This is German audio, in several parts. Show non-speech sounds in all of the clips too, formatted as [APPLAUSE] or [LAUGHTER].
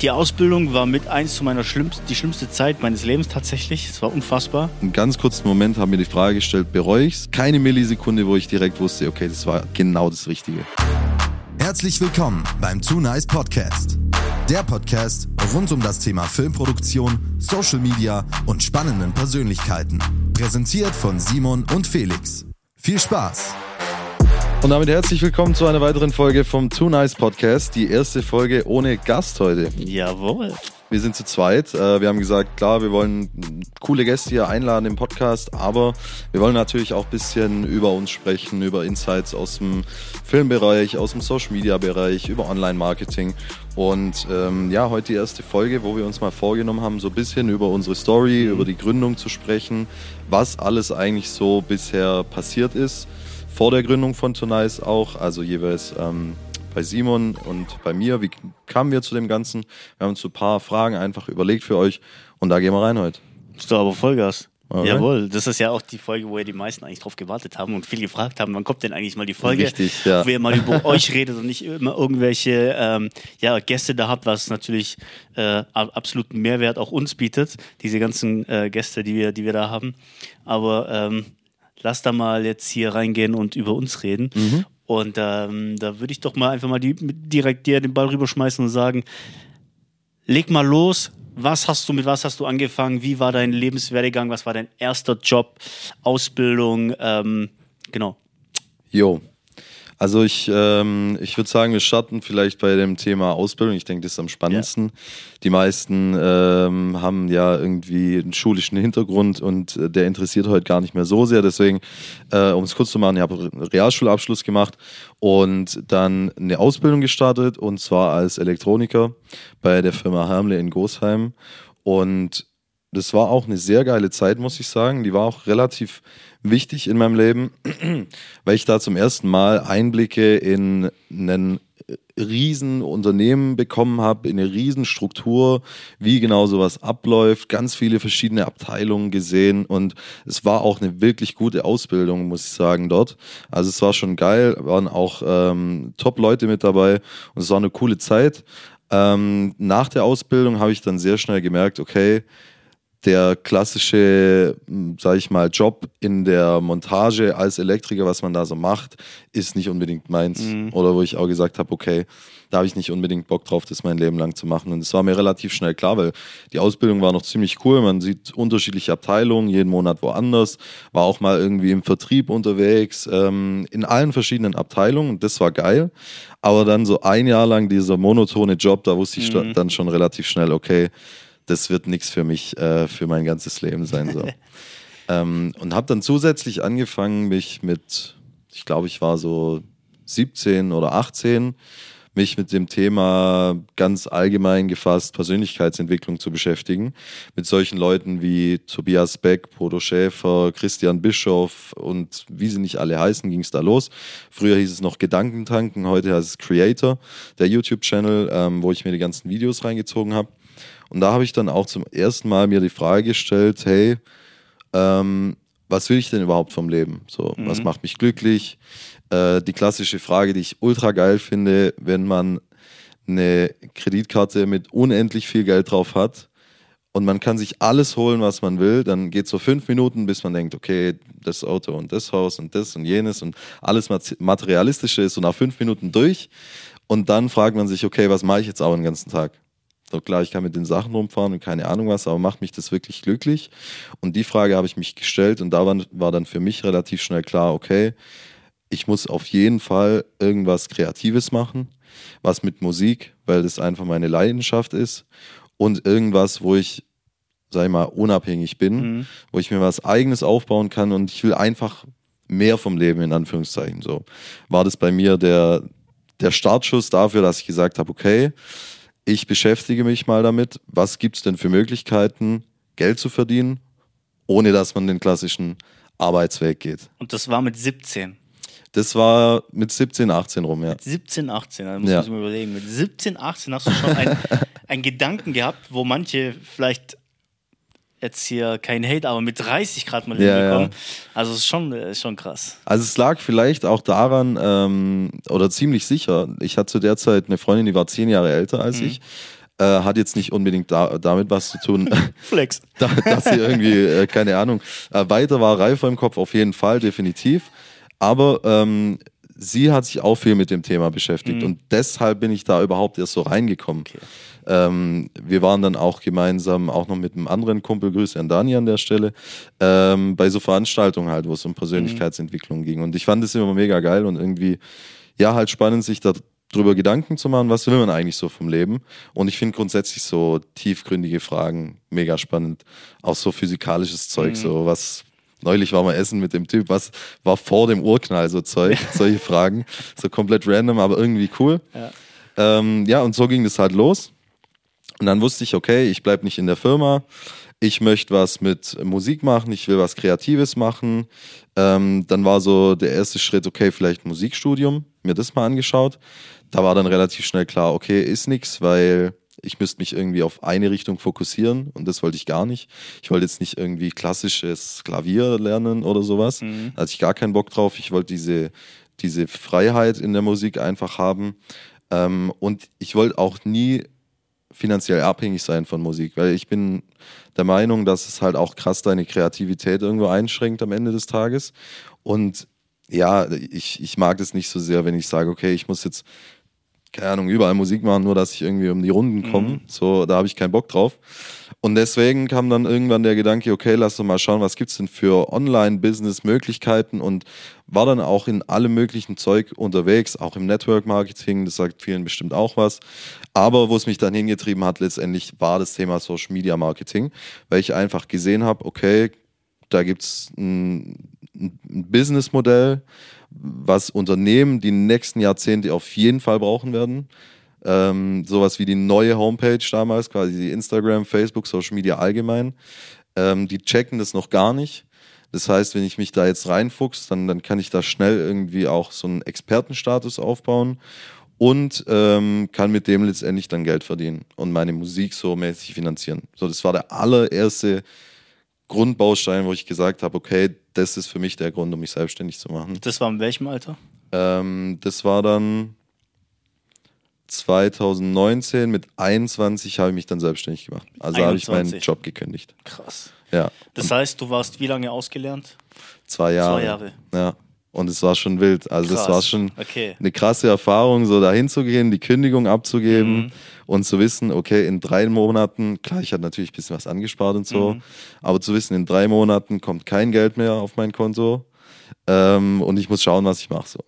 Die Ausbildung war mit eins zu meiner schlimmsten, die schlimmste Zeit meines Lebens tatsächlich. Es war unfassbar. Einen ganz kurzen Moment haben mir die Frage gestellt, bereue ich es? Keine Millisekunde, wo ich direkt wusste, okay, das war genau das Richtige. Herzlich willkommen beim Too Nice Podcast. Der Podcast rund um das Thema Filmproduktion, Social Media und spannenden Persönlichkeiten. Präsentiert von Simon und Felix. Viel Spaß! Und damit herzlich willkommen zu einer weiteren Folge vom Too Nice Podcast. Die erste Folge ohne Gast heute. Jawohl. Wir sind zu zweit. Äh, wir haben gesagt, klar, wir wollen coole Gäste hier einladen im Podcast, aber wir wollen natürlich auch ein bisschen über uns sprechen, über Insights aus dem Filmbereich, aus dem Social Media Bereich, über Online-Marketing. Und ähm, ja, heute die erste Folge, wo wir uns mal vorgenommen haben, so ein bisschen über unsere Story, mhm. über die Gründung zu sprechen, was alles eigentlich so bisher passiert ist vor der Gründung von Tonice auch, also jeweils ähm, bei Simon und bei mir. Wie kamen wir zu dem Ganzen? Wir haben uns ein paar Fragen einfach überlegt für euch und da gehen wir rein heute. Ist doch aber Vollgas. Okay. Jawohl, das ist ja auch die Folge, wo ja die meisten eigentlich drauf gewartet haben und viel gefragt haben, wann kommt denn eigentlich mal die Folge, Richtig, ja. wo ihr mal über [LAUGHS] euch redet und nicht immer irgendwelche ähm, ja, Gäste da habt, was natürlich äh, absoluten Mehrwert auch uns bietet, diese ganzen äh, Gäste, die wir, die wir da haben. Aber ähm, lass da mal jetzt hier reingehen und über uns reden. Mhm. Und ähm, da würde ich doch mal einfach mal die, direkt dir den Ball rüberschmeißen und sagen, leg mal los. Was hast du, mit was hast du angefangen? Wie war dein Lebenswerdegang? Was war dein erster Job, Ausbildung? Ähm, genau. Jo, also ich, ähm, ich würde sagen, wir starten vielleicht bei dem Thema Ausbildung. Ich denke, das ist am spannendsten. Ja. Die meisten ähm, haben ja irgendwie einen schulischen Hintergrund und äh, der interessiert heute gar nicht mehr so sehr. Deswegen, äh, um es kurz zu machen, ich habe einen Realschulabschluss gemacht und dann eine Ausbildung gestartet und zwar als Elektroniker bei der Firma Hermle in Gosheim. Und das war auch eine sehr geile Zeit, muss ich sagen. Die war auch relativ wichtig in meinem Leben, [CLEARS THROAT] weil ich da zum ersten Mal Einblicke in einen riesen Unternehmen bekommen habe, in eine riesen Struktur, wie genau sowas abläuft, ganz viele verschiedene Abteilungen gesehen und es war auch eine wirklich gute Ausbildung, muss ich sagen, dort. Also es war schon geil, waren auch ähm, Top-Leute mit dabei und es war eine coole Zeit. Ähm, nach der Ausbildung habe ich dann sehr schnell gemerkt, okay, der klassische, sage ich mal, Job in der Montage als Elektriker, was man da so macht, ist nicht unbedingt meins. Mhm. Oder wo ich auch gesagt habe, okay, da habe ich nicht unbedingt Bock drauf, das mein Leben lang zu machen. Und es war mir relativ schnell klar, weil die Ausbildung war noch ziemlich cool. Man sieht unterschiedliche Abteilungen, jeden Monat woanders, war auch mal irgendwie im Vertrieb unterwegs, ähm, in allen verschiedenen Abteilungen. Und das war geil. Aber dann so ein Jahr lang dieser monotone Job, da wusste ich mhm. dann schon relativ schnell, okay, das wird nichts für mich, äh, für mein ganzes Leben sein. So. [LAUGHS] ähm, und habe dann zusätzlich angefangen, mich mit, ich glaube, ich war so 17 oder 18, mich mit dem Thema ganz allgemein gefasst Persönlichkeitsentwicklung zu beschäftigen. Mit solchen Leuten wie Tobias Beck, Bodo Schäfer, Christian Bischoff und wie sie nicht alle heißen, ging es da los. Früher hieß es noch Gedankentanken, heute heißt es Creator, der YouTube-Channel, ähm, wo ich mir die ganzen Videos reingezogen habe. Und da habe ich dann auch zum ersten Mal mir die Frage gestellt, hey, ähm, was will ich denn überhaupt vom Leben? So, mhm. was macht mich glücklich? Äh, die klassische Frage, die ich ultra geil finde, wenn man eine Kreditkarte mit unendlich viel Geld drauf hat und man kann sich alles holen, was man will, dann geht es so fünf Minuten, bis man denkt, okay, das Auto und das Haus und das und jenes und alles Materialistische ist so nach fünf Minuten durch. Und dann fragt man sich, okay, was mache ich jetzt auch den ganzen Tag? So klar, ich kann mit den Sachen rumfahren und keine Ahnung was, aber macht mich das wirklich glücklich? Und die Frage habe ich mich gestellt und da war, dann für mich relativ schnell klar, okay, ich muss auf jeden Fall irgendwas Kreatives machen, was mit Musik, weil das einfach meine Leidenschaft ist und irgendwas, wo ich, sag ich mal, unabhängig bin, mhm. wo ich mir was Eigenes aufbauen kann und ich will einfach mehr vom Leben in Anführungszeichen. So war das bei mir der, der Startschuss dafür, dass ich gesagt habe, okay, ich beschäftige mich mal damit, was gibt es denn für Möglichkeiten, Geld zu verdienen, ohne dass man den klassischen Arbeitsweg geht. Und das war mit 17? Das war mit 17, 18 rum, ja. Mit 17, 18, da muss ja. ich mir überlegen. Mit 17, 18 hast du schon einen [LAUGHS] Gedanken gehabt, wo manche vielleicht jetzt hier kein Hate, aber mit 30 Grad mal ja, hinbekommen. Ja. Also es ist schon, ist schon krass. Also es lag vielleicht auch daran, ähm, oder ziemlich sicher, ich hatte zu der Zeit eine Freundin, die war zehn Jahre älter als mhm. ich. Äh, hat jetzt nicht unbedingt da, damit was zu tun, [LAUGHS] Flex. [LAUGHS] da, dass sie irgendwie, äh, keine Ahnung, äh, weiter war reifer im Kopf, auf jeden Fall, definitiv. Aber ähm, sie hat sich auch viel mit dem Thema beschäftigt und deshalb bin ich da überhaupt erst so reingekommen. Ähm, wir waren dann auch gemeinsam, auch noch mit einem anderen Kumpel, Grüße an Dani an der Stelle, ähm, bei so Veranstaltungen halt, wo es um Persönlichkeitsentwicklung ging. Und ich fand es immer mega geil und irgendwie, ja, halt spannend, sich darüber Gedanken zu machen, was will man eigentlich so vom Leben. Und ich finde grundsätzlich so tiefgründige Fragen mega spannend. Auch so physikalisches Zeug, so was. Neulich war mal essen mit dem Typ, was war vor dem Urknall, so Zeug, [LAUGHS] solche Fragen. So komplett random, aber irgendwie cool. Ja. Ähm, ja, und so ging das halt los. Und dann wusste ich, okay, ich bleibe nicht in der Firma. Ich möchte was mit Musik machen, ich will was Kreatives machen. Ähm, dann war so der erste Schritt, okay, vielleicht Musikstudium, mir das mal angeschaut. Da war dann relativ schnell klar, okay, ist nix, weil ich müsste mich irgendwie auf eine Richtung fokussieren und das wollte ich gar nicht. Ich wollte jetzt nicht irgendwie klassisches Klavier lernen oder sowas. Da hatte ich gar keinen Bock drauf. Ich wollte diese, diese Freiheit in der Musik einfach haben. Ähm, und ich wollte auch nie finanziell abhängig sein von Musik, weil ich bin der Meinung, dass es halt auch krass deine Kreativität irgendwo einschränkt am Ende des Tages. Und ja, ich, ich mag das nicht so sehr, wenn ich sage, okay, ich muss jetzt, keine Ahnung, überall Musik machen, nur dass ich irgendwie um die Runden komme. So, da habe ich keinen Bock drauf. Und deswegen kam dann irgendwann der Gedanke, okay, lass doch mal schauen, was gibt's denn für Online-Business-Möglichkeiten und war dann auch in allem möglichen Zeug unterwegs, auch im Network-Marketing, das sagt vielen bestimmt auch was. Aber wo es mich dann hingetrieben hat, letztendlich war das Thema Social-Media-Marketing, weil ich einfach gesehen habe, okay, da gibt's ein, ein Businessmodell, was Unternehmen die nächsten Jahrzehnte auf jeden Fall brauchen werden. Ähm, sowas wie die neue Homepage damals, quasi die Instagram, Facebook, Social Media allgemein. Ähm, die checken das noch gar nicht. Das heißt, wenn ich mich da jetzt reinfuchs, dann, dann kann ich da schnell irgendwie auch so einen Expertenstatus aufbauen und ähm, kann mit dem letztendlich dann Geld verdienen und meine Musik so mäßig finanzieren. So, das war der allererste Grundbaustein, wo ich gesagt habe, okay, das ist für mich der Grund, um mich selbstständig zu machen. Das war in welchem Alter? Ähm, das war dann 2019 mit 21 habe ich mich dann selbstständig gemacht. Also habe ich meinen 21. Job gekündigt. Krass. Ja, Das heißt, du warst wie lange ausgelernt? zwei Jahre. Zwei Jahre. Ja. Und es war schon wild. Also Krass. es war schon Okay. eine krasse Erfahrung, so dahin zu gehen, die Kündigung abzugeben Mhm. und zu wissen, okay, in drei Monaten, klar, ich hatte natürlich ein bisschen was angespart und so, Mhm. aber zu wissen, in drei Monaten kommt kein Geld mehr auf mein Konto ähm, und ich muss schauen, was ich mache. So.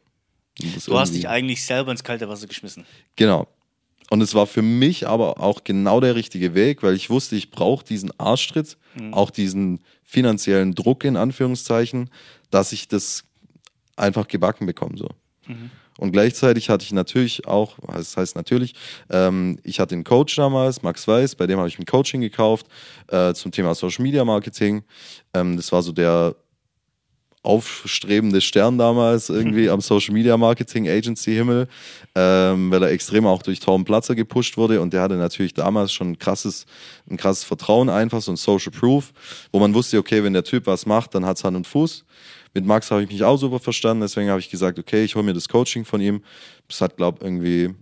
Das Du hast dich eigentlich selber ins kalte Wasser geschmissen. Genau. Und es war für mich aber auch genau der richtige Weg, weil ich wusste, ich brauche diesen Arschtritt, auch diesen finanziellen Druck in Anführungszeichen, dass ich das einfach gebacken bekomme. So. Und gleichzeitig hatte ich natürlich auch, das heißt natürlich, ähm, ich hatte einen Coach damals, Max Weiß, bei dem habe ich ein Coaching gekauft äh, zum Thema Social Media Marketing. Ähm, das war so der aufstrebende Stern damals irgendwie [LAUGHS] am Social Media Marketing Agency Himmel, ähm, weil er extrem auch durch Torben Platzer gepusht wurde und der hatte natürlich damals schon ein krasses, ein krasses Vertrauen einfach, so ein Social Proof, wo man wusste, okay, wenn der Typ was macht, dann hat's Hand und Fuß. Mit Max habe ich mich auch super verstanden, deswegen habe ich gesagt, okay, ich hole mir das Coaching von ihm. Das hat, glaube irgendwie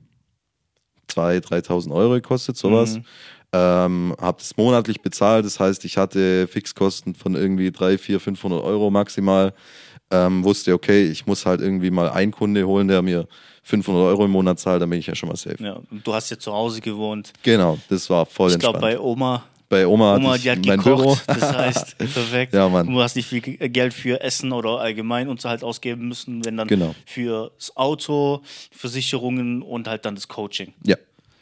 2.000, 3.000 Euro gekostet, sowas. Ähm, habe das monatlich bezahlt, das heißt, ich hatte Fixkosten von irgendwie 300, 400, 500 Euro maximal. Ähm, wusste, okay, ich muss halt irgendwie mal einen Kunde holen, der mir 500 Euro im Monat zahlt, dann bin ich ja schon mal safe. Ja, und du hast ja zu Hause gewohnt. Genau, das war voll Ich glaube, bei Oma. Bei Oma, Oma, die hat mein Büro. gekocht. Das heißt, [LAUGHS] perfekt. Ja, Mann. Du hast nicht viel Ge- Geld für Essen oder allgemein Unterhalt ausgeben müssen, wenn dann Genau. fürs Auto, Versicherungen und halt dann das Coaching. Ja,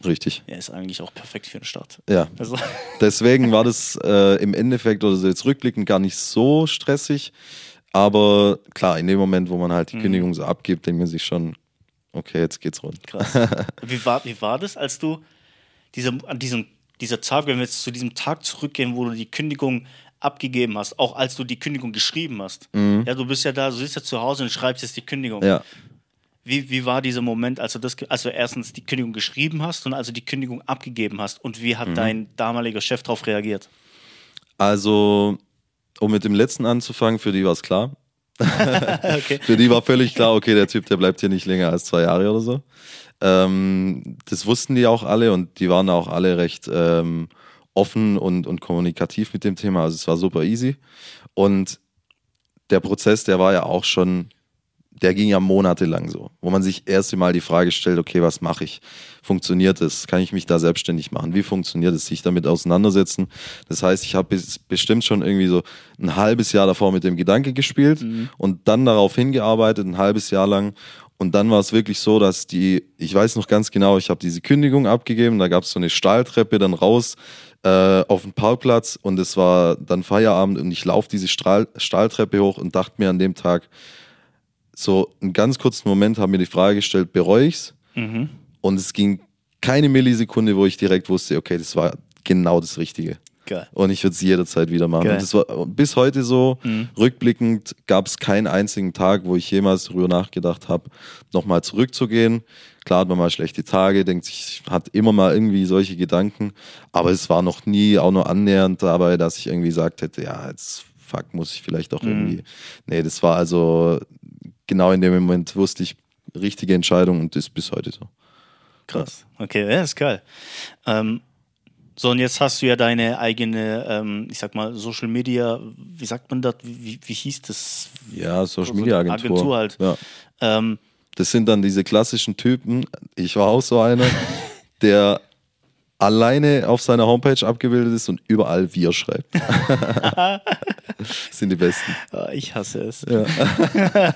richtig. Ja, ist eigentlich auch perfekt für den Start. Ja, Also, [LAUGHS] Deswegen war das äh, im Endeffekt oder so jetzt rückblickend gar nicht so stressig. Aber klar, in dem Moment, wo man halt Mhm. die Kündigung so abgibt, denkt man sich schon, okay, jetzt geht's rund. krass. [LAUGHS] wie, war, wie war das, als du diese, an diesem dieser Tag, wenn wir jetzt zu diesem Tag zurückgehen, wo du die Kündigung abgegeben hast, auch als du die Kündigung geschrieben hast. Ja, du bist ja da, du sitzt ja zu Hause und schreibst jetzt die Kündigung. Ja. Wie, wie war dieser Moment, als du das, also erstens die Kündigung geschrieben hast und also die Kündigung abgegeben hast und wie Mhm. hat dein damaliger Chef darauf reagiert? Also, um mit dem letzten anzufangen, für die war es klar. [LAUGHS] okay. [LAUGHS] Für die war völlig klar, [LAUGHS] okay, der Typ, der bleibt hier nicht länger als zwei Jahre oder so. Ähm, das wussten die auch alle und die waren auch alle recht ähm, offen und, und kommunikativ mit dem Thema. Also es war super easy. Und der Prozess, der war ja auch schon der ging ja monatelang so, wo man sich erst einmal die Frage stellt, okay, was mache ich? Funktioniert es? Kann ich mich da selbstständig machen? Wie funktioniert es, sich damit auseinandersetzen? Das heißt, ich habe bestimmt schon irgendwie so ein halbes Jahr davor mit dem Gedanke gespielt mhm. und dann darauf hingearbeitet, ein halbes Jahr lang. Und dann war es wirklich so, dass die, ich weiß noch ganz genau, ich habe diese Kündigung abgegeben, da gab es so eine Stahltreppe dann raus äh, auf den Parkplatz und es war dann Feierabend und ich laufe diese Strahl, Stahltreppe hoch und dachte mir an dem Tag, so einen ganz kurzen Moment haben mir die Frage gestellt, bereue ich's? Mhm. Und es ging keine Millisekunde, wo ich direkt wusste, okay, das war genau das Richtige. Geil. Und ich würde es jederzeit wieder machen. Und das war bis heute so. Mhm. Rückblickend gab es keinen einzigen Tag, wo ich jemals darüber nachgedacht habe, nochmal zurückzugehen. Klar hat man mal schlechte Tage, denkt sich, hat immer mal irgendwie solche Gedanken. Aber es war noch nie auch nur annähernd dabei, dass ich irgendwie gesagt hätte, ja, jetzt fuck, muss ich vielleicht auch mhm. irgendwie. Nee, das war also genau in dem Moment wusste ich, richtige Entscheidung und das ist bis heute so. Krass. Okay, ja, ist geil. Ähm, so, und jetzt hast du ja deine eigene, ähm, ich sag mal, Social Media, wie sagt man das? Wie, wie hieß das? Ja, Social Media Agentur. Agentur halt. Ja. Ähm, das sind dann diese klassischen Typen. Ich war auch so einer, [LAUGHS] der alleine auf seiner Homepage abgebildet ist und überall wir schreibt. [LAUGHS] sind die besten. Oh, ich hasse es. Ja. [LAUGHS]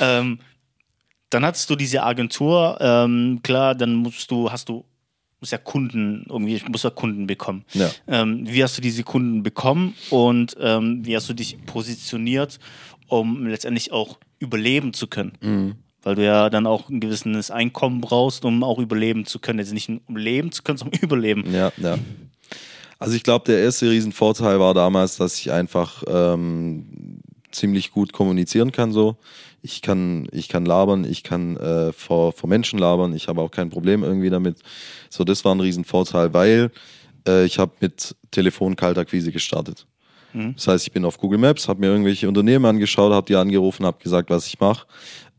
ähm, dann hattest du diese Agentur, ähm, klar, dann musst du, hast du, musst ja Kunden, irgendwie, musst ja Kunden bekommen. Ja. Ähm, wie hast du diese Kunden bekommen und ähm, wie hast du dich positioniert, um letztendlich auch überleben zu können? Mhm weil du ja dann auch ein gewisses Einkommen brauchst, um auch überleben zu können. Also nicht um leben zu können, sondern überleben. Ja, ja. Also ich glaube, der erste Riesenvorteil war damals, dass ich einfach ähm, ziemlich gut kommunizieren kann. So, ich kann, ich kann labern, ich kann äh, vor, vor Menschen labern, ich habe auch kein Problem irgendwie damit. So, das war ein Riesenvorteil, weil äh, ich habe mit Telefon-Kaltakquise gestartet. Mhm. Das heißt, ich bin auf Google Maps, habe mir irgendwelche Unternehmen angeschaut, habe die angerufen, habe gesagt, was ich mache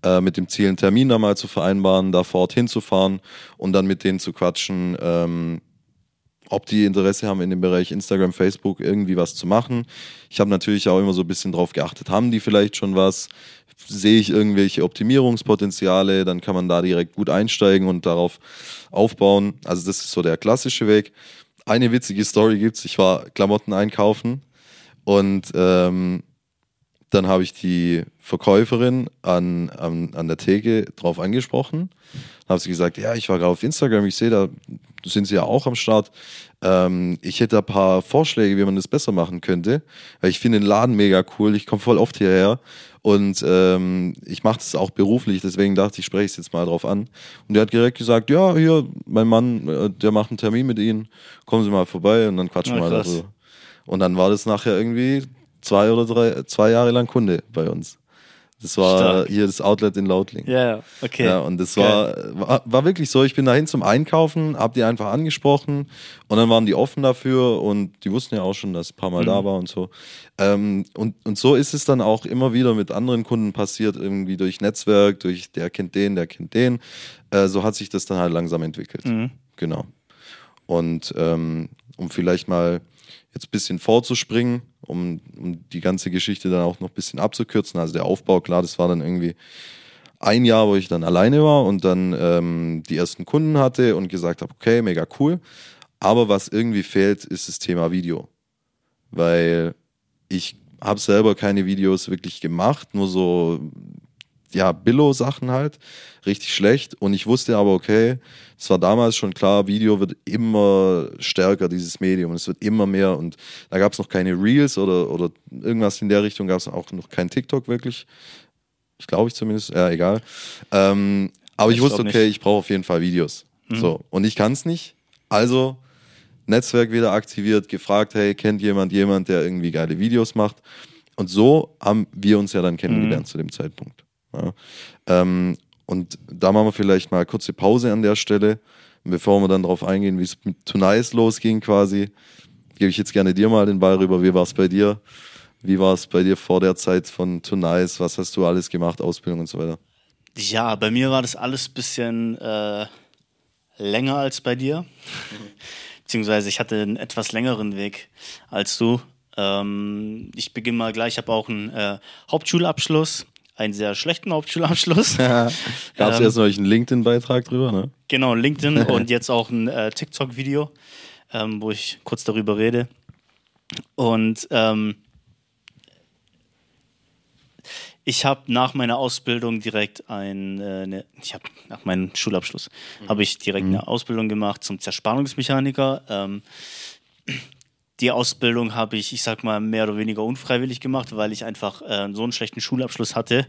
äh, mit dem Ziel, einen Termin da mal zu vereinbaren, da vor Ort hinzufahren und dann mit denen zu quatschen, ähm, ob die Interesse haben, in dem Bereich Instagram, Facebook irgendwie was zu machen. Ich habe natürlich auch immer so ein bisschen drauf geachtet, haben die vielleicht schon was? Sehe ich irgendwelche Optimierungspotenziale? Dann kann man da direkt gut einsteigen und darauf aufbauen. Also das ist so der klassische Weg. Eine witzige Story gibt's. Ich war Klamotten einkaufen und ähm, dann habe ich die Verkäuferin an, an, an der Theke drauf angesprochen. Dann habe sie gesagt, ja, ich war gerade auf Instagram, ich sehe, da sind sie ja auch am Start. Ähm, ich hätte ein paar Vorschläge, wie man das besser machen könnte. Weil ich finde den Laden mega cool, ich komme voll oft hierher und ähm, ich mache das auch beruflich, deswegen dachte ich, spreche es jetzt mal drauf an. Und der hat direkt gesagt, ja, hier, mein Mann, äh, der macht einen Termin mit Ihnen, kommen Sie mal vorbei und dann quatschen wir ja, mal darüber. Und dann war das nachher irgendwie zwei oder drei, zwei Jahre lang Kunde bei uns. Das war Stark. hier das Outlet in Lautling. Ja, okay. Ja, und das war, war, war, wirklich so. Ich bin dahin zum Einkaufen, hab die einfach angesprochen und dann waren die offen dafür und die wussten ja auch schon, dass ein paar Mal mhm. da war und so. Ähm, und, und so ist es dann auch immer wieder mit anderen Kunden passiert, irgendwie durch Netzwerk, durch der kennt den, der kennt den. Äh, so hat sich das dann halt langsam entwickelt. Mhm. Genau. Und ähm, um vielleicht mal jetzt ein bisschen vorzuspringen, um, um die ganze Geschichte dann auch noch ein bisschen abzukürzen. Also der Aufbau, klar, das war dann irgendwie ein Jahr, wo ich dann alleine war und dann ähm, die ersten Kunden hatte und gesagt habe, okay, mega cool. Aber was irgendwie fehlt, ist das Thema Video. Weil ich habe selber keine Videos wirklich gemacht, nur so ja, Billo-Sachen halt, richtig schlecht. Und ich wusste aber, okay, es war damals schon klar, Video wird immer stärker, dieses Medium. Es wird immer mehr. Und da gab es noch keine Reels oder, oder irgendwas in der Richtung, gab es auch noch kein TikTok wirklich. Ich glaube ich zumindest, ja, egal. Ähm, aber ich, ich wusste, okay, ich brauche auf jeden Fall Videos. Mhm. So. Und ich kann es nicht. Also Netzwerk wieder aktiviert, gefragt, hey, kennt jemand jemand, der irgendwie geile Videos macht? Und so haben wir uns ja dann kennengelernt mhm. zu dem Zeitpunkt. Ja. Ähm, und da machen wir vielleicht mal kurze Pause an der Stelle. bevor wir dann darauf eingehen, wie es mit Tonice losging quasi, gebe ich jetzt gerne dir mal den Ball rüber. Wie war es bei dir? Wie war es bei dir vor der Zeit von Tonice? Was hast du alles gemacht, Ausbildung und so weiter? Ja, bei mir war das alles ein bisschen äh, länger als bei dir. [LAUGHS] Beziehungsweise ich hatte einen etwas längeren Weg als du. Ähm, ich beginne mal gleich, ich habe auch einen äh, Hauptschulabschluss, einen sehr schlechten Hauptschulabschluss. [LAUGHS] Gab es Ähm, erst noch einen LinkedIn-Beitrag drüber, ne? Genau, LinkedIn [LAUGHS] und jetzt auch ein äh, TikTok-Video, ähm, wo ich kurz darüber rede. Und ähm, ich habe nach meiner Ausbildung direkt ein, äh, ne, ich habe nach meinem Schulabschluss habe ich direkt eine Ausbildung gemacht zum Zerspannungsmechaniker. Ähm, die Ausbildung habe ich, ich sag mal, mehr oder weniger unfreiwillig gemacht, weil ich einfach äh, so einen schlechten Schulabschluss hatte,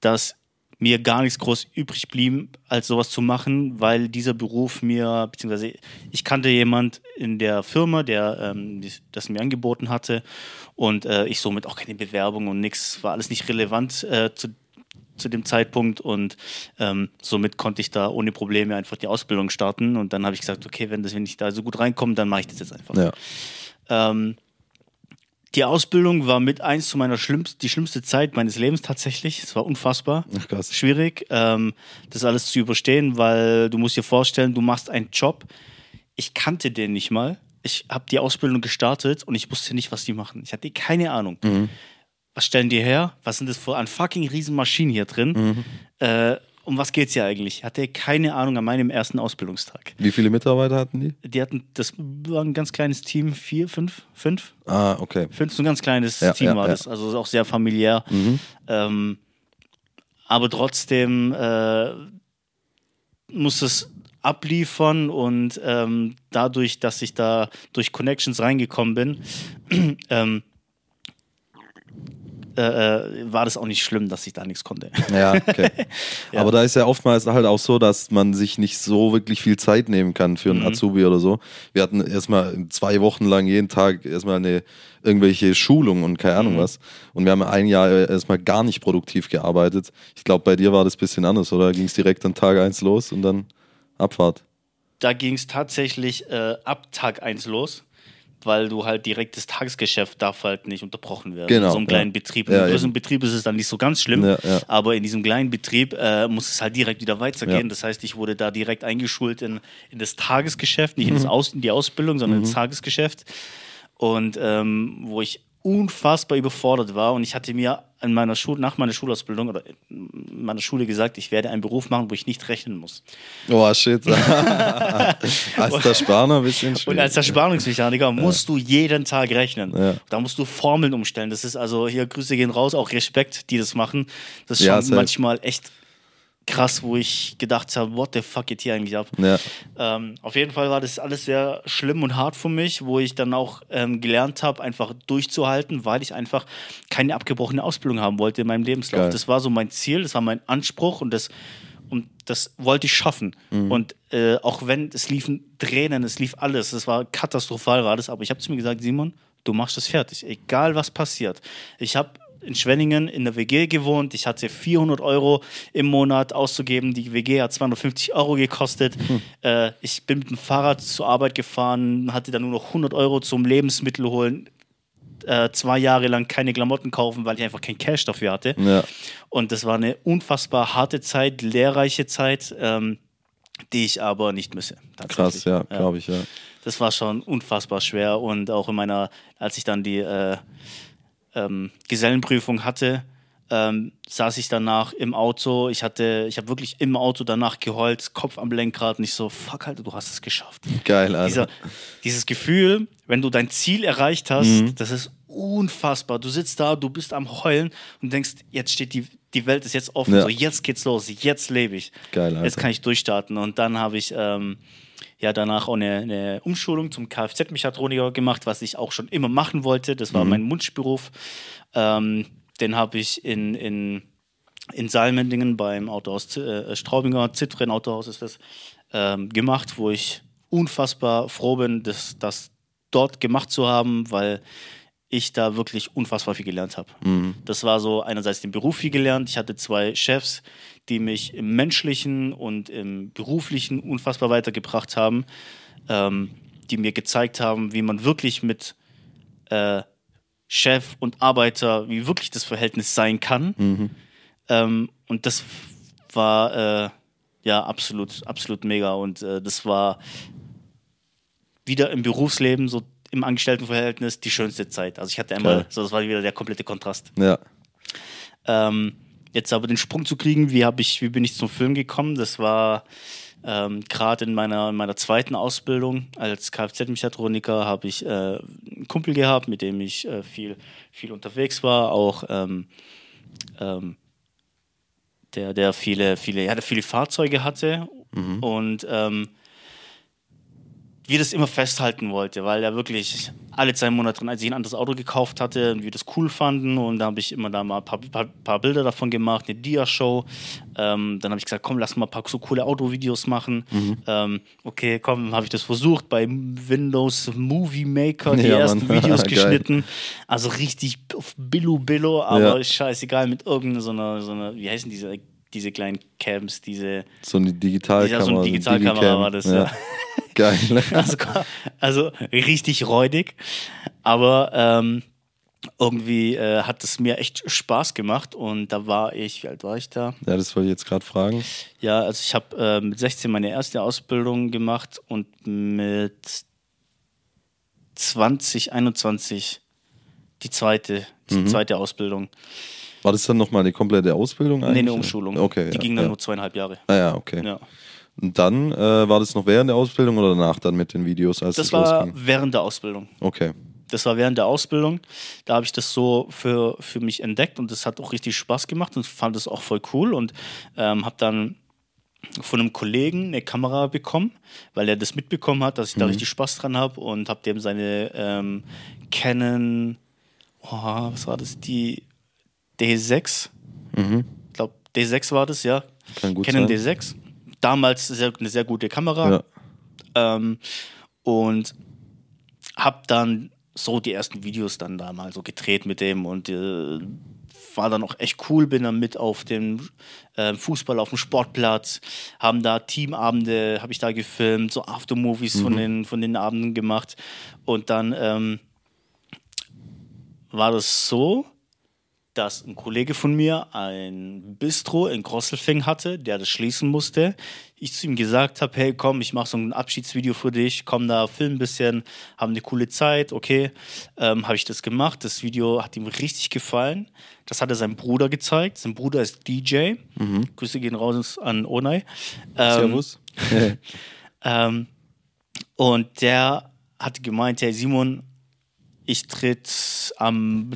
dass mir gar nichts groß übrig blieb, als sowas zu machen, weil dieser Beruf mir, beziehungsweise ich kannte jemand in der Firma, der ähm, das mir angeboten hatte und äh, ich somit auch keine Bewerbung und nichts, war alles nicht relevant äh, zu, zu dem Zeitpunkt und ähm, somit konnte ich da ohne Probleme einfach die Ausbildung starten und dann habe ich gesagt, okay, wenn, das, wenn ich da so gut reinkomme, dann mache ich das jetzt einfach. Ja. Ähm, die Ausbildung war mit eins zu meiner schlimmst, die schlimmste Zeit meines Lebens tatsächlich. Es war unfassbar Ach, krass. schwierig, ähm, das alles zu überstehen, weil du musst dir vorstellen, du machst einen Job. Ich kannte den nicht mal. Ich habe die Ausbildung gestartet und ich wusste nicht, was die machen. Ich hatte keine Ahnung. Was stellen die her? Was sind das für an fucking Riesenmaschinen hier drin? Äh, um was geht's hier eigentlich? Ich hatte keine Ahnung an meinem ersten Ausbildungstag. Wie viele Mitarbeiter hatten die? Die hatten, das war ein ganz kleines Team, vier, fünf, fünf, Ah, okay. fünf, so ein ganz kleines Ja, Team ja, war ja. das. Also auch sehr familiär. Ähm, aber trotzdem äh, muss es abliefern und ähm, dadurch, dass ich da durch Connections reingekommen bin, [CLEARS THROAT] ähm, äh, äh, war das auch nicht schlimm, dass ich da nichts konnte. Ja, okay. [LAUGHS] Aber da ist ja oftmals halt auch so, dass man sich nicht so wirklich viel Zeit nehmen kann für einen Mhm. Azubi oder so. Wir hatten erstmal zwei Wochen lang jeden Tag erstmal eine irgendwelche Schulung und keine Mhm. Ahnung was. Und wir haben ein Jahr erstmal gar nicht produktiv gearbeitet. Ich glaube, bei dir war das ein bisschen anders, oder? Ging es direkt an Tag eins los und dann Abfahrt. da ging es tatsächlich äh, ab Tag 1 los, weil du halt direkt das Tagesgeschäft darf halt nicht unterbrochen werden. Genau, In so einem kleinen ja. Betrieb. Ja, In einem größeren eben. Betrieb ist es dann nicht so ganz schlimm, Ja, ja. aber in diesem kleinen Betrieb äh, muss es halt direkt wieder weitergehen. Ja. Das heißt, ich wurde da direkt eingeschult in, in das Tagesgeschäft, nicht in, Mhm. das Aus, in die Ausbildung, sondern ins Tagesgeschäft. Und ähm, wo ich unfassbar überfordert war und ich hatte mir an meiner Schule, nach meiner Schulausbildung oder in meiner Schule gesagt, ich werde einen Beruf machen, wo ich nicht rechnen muss. Oh, shit. [LAUGHS] als der Sparner ein bisschen [LAUGHS] Und schwierig. als Ersparungsmechaniker musst du jeden Tag rechnen. Ja. Da musst du Formeln umstellen. Das ist also hier Grüße gehen raus, auch Respekt, die das machen. Das ist Ja, schon manchmal echt krass, wo ich gedacht habe, what the fuck geht hier eigentlich ab? Ja. Ähm, auf jeden Fall war das alles sehr schlimm und hart für mich, wo ich dann auch ähm, gelernt habe, einfach durchzuhalten, weil ich einfach keine abgebrochene Ausbildung haben wollte in meinem Lebenslauf. Geil. Das war so mein Ziel, das war mein Anspruch und das, und das wollte ich schaffen. Mhm. Und äh, auch wenn es liefen Tränen, es lief alles, es war katastrophal, war das, aber ich habe zu mir gesagt, Simon, du machst das fertig, egal was passiert. Ich habe in Schwenningen in der WG gewohnt. Ich hatte 400 Euro im Monat auszugeben. Die WG hat 250 Euro gekostet. Äh, ich bin mit dem Fahrrad zur Arbeit gefahren, hatte dann nur noch 100 Euro zum Lebensmittel holen. Äh, zwei Jahre lang keine Klamotten kaufen, weil ich einfach kein Cash dafür hatte. Ja. Und das war eine unfassbar harte Zeit, lehrreiche Zeit, ähm, die ich aber nicht misse. Krass, ja, glaube ich, ja. Das war schon unfassbar schwer und auch in meiner, als ich dann die äh, ähm, Gesellenprüfung hatte, ähm, saß ich danach im Auto. Ich hatte, ich habe wirklich im Auto danach geheult, Kopf am Lenkrad und ich so, fuck, Alter, du hast es geschafft. Geil, Alter. Dieser, dieses Gefühl, wenn du dein Ziel erreicht hast, das ist unfassbar. Du sitzt da, du bist am Heulen und denkst, jetzt steht die, die Welt ist jetzt offen, Ja. so jetzt geht's los, jetzt lebe ich. Geil, Alter. Jetzt kann ich durchstarten. Und dann habe ich ähm, ja danach auch eine, eine Umschulung zum Kfz-Mechatroniker gemacht, was ich auch schon immer machen wollte. Das war mein Wunschberuf. Ähm, den habe ich in, in, in Saalmendingen beim Autohaus äh, Straubinger, Zitren Autohaus ist das, ähm, gemacht, wo ich unfassbar froh bin, das, das dort gemacht zu haben, weil ich da wirklich unfassbar viel gelernt habe. Das war so einerseits den Beruf viel gelernt. Ich hatte zwei Chefs, die mich im menschlichen und im beruflichen unfassbar weitergebracht haben, ähm, die mir gezeigt haben, wie man wirklich mit äh, Chef und Arbeiter, wie wirklich das Verhältnis sein kann. Mhm. Ähm, und das war äh, ja absolut, absolut mega. Und äh, das war wieder im Berufsleben, so im Angestelltenverhältnis, die schönste Zeit. Also ich hatte einmal, Geil. so das war wieder der komplette Kontrast. Ja. Ähm, jetzt aber den Sprung zu kriegen, wie habe ich, wie bin ich zum Film gekommen? Das war ähm, gerade in meiner, in meiner zweiten Ausbildung als Kfz-Mechatroniker habe ich äh, einen Kumpel gehabt, mit dem ich äh, viel, viel unterwegs war, auch ähm, ähm, der, der viele, viele, ja, der viele Fahrzeuge hatte und ähm, wir das immer festhalten wollte, weil er wirklich alle zwei Monate drin, als ich ein anderes Auto gekauft hatte, und wir das cool fanden und da habe ich immer da mal ein paar, paar, paar Bilder davon gemacht, eine Dia-Show. Ähm, dann habe ich gesagt, komm, lass mal ein paar so coole Autovideos machen. Ähm, okay, komm, habe ich das versucht bei Windows Movie Maker, die Ja, ersten Mann. Videos [LAUGHS] geschnitten. Also richtig auf Billo Billo, aber Ja. scheißegal mit irgendeiner so einer, so einer, wie heißen diese, diese kleinen Cams, diese, So eine Digitalkamera. ja, so eine Digitalkamera war das, ja. [LAUGHS] Geil. [LAUGHS] [LAUGHS] Also, also richtig räudig. Aber ähm, irgendwie äh, hat es mir echt Spaß gemacht und da war ich, wie alt war ich da? Ja, das wollte ich jetzt gerade fragen. Ja, also ich habe äh, mit 16 meine erste Ausbildung gemacht und mit 20, 21 die zweite, die Mhm. zweite Ausbildung. War das dann nochmal eine komplette Ausbildung eigentlich? Nee, eine Umschulung. Okay. Die ja, ging dann ja. nur zweieinhalb Jahre. Ah ja, okay. Ja. Und dann äh, war das noch während der Ausbildung oder danach dann mit den Videos, als Das es war losging? während der Ausbildung. Okay. Das war während der Ausbildung. Da habe ich das so für, für mich entdeckt und das hat auch richtig Spaß gemacht und fand es auch voll cool und ähm, habe dann von einem Kollegen eine Kamera bekommen, weil er das mitbekommen hat, dass ich da richtig Spaß dran habe und habe dem seine ähm, Canon, oh, was war das, die D6, ich glaube D6 war das, ja. Kann gut Canon sein. D6. Damals sehr, eine sehr gute Kamera. Ja. Ähm, und hab dann so die ersten Videos dann da mal so gedreht mit dem und äh, war dann auch echt cool, bin dann mit auf dem äh, Fußball auf dem Sportplatz, haben da Teamabende, habe ich da gefilmt, so Aftermovies von, den, von den Abenden gemacht und dann ähm, war das so, dass ein Kollege von mir ein Bistro in Grosselfing hatte, der das schließen musste. Ich zu ihm gesagt habe, hey komm, ich mache so ein Abschiedsvideo für dich, komm da, film ein bisschen, haben eine coole Zeit, okay. Ähm, habe ich das gemacht. Das Video hat ihm richtig gefallen. Das hat er seinem Bruder gezeigt. Sein Bruder ist DJ. Grüße gehen raus an Onay. Ähm, Servus. [LAUGHS] ähm, und der hat gemeint, hey Simon, ich tritt am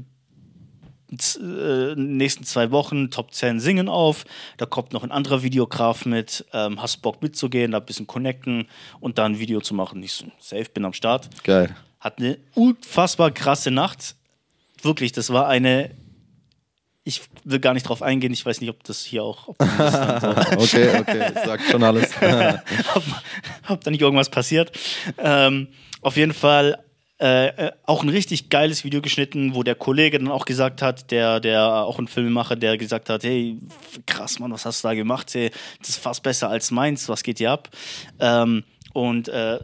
äh, nächsten zwei Wochen Top 10 Singen auf. Da kommt noch ein anderer Videograf mit. Ähm, hast Bock mitzugehen, da ein bisschen connecten und dann ein Video zu machen. Ich so, safe, bin am Start. Geil. Hat eine unfassbar krasse Nacht. Wirklich, das war eine. Ich will gar nicht drauf eingehen. Ich weiß nicht, ob das hier auch. Ob, [LAUGHS] Okay, okay. Das sagt schon alles. [LAUGHS] ob, ob da nicht irgendwas passiert. Ähm, auf jeden Fall äh, äh, auch ein richtig geiles Video geschnitten, wo der Kollege dann auch gesagt hat, der, der auch ein Filmemacher, der gesagt hat, hey, krass, Mann, was hast du da gemacht? Hey, das ist fast besser als meins, was geht hier ab? Ähm, und äh,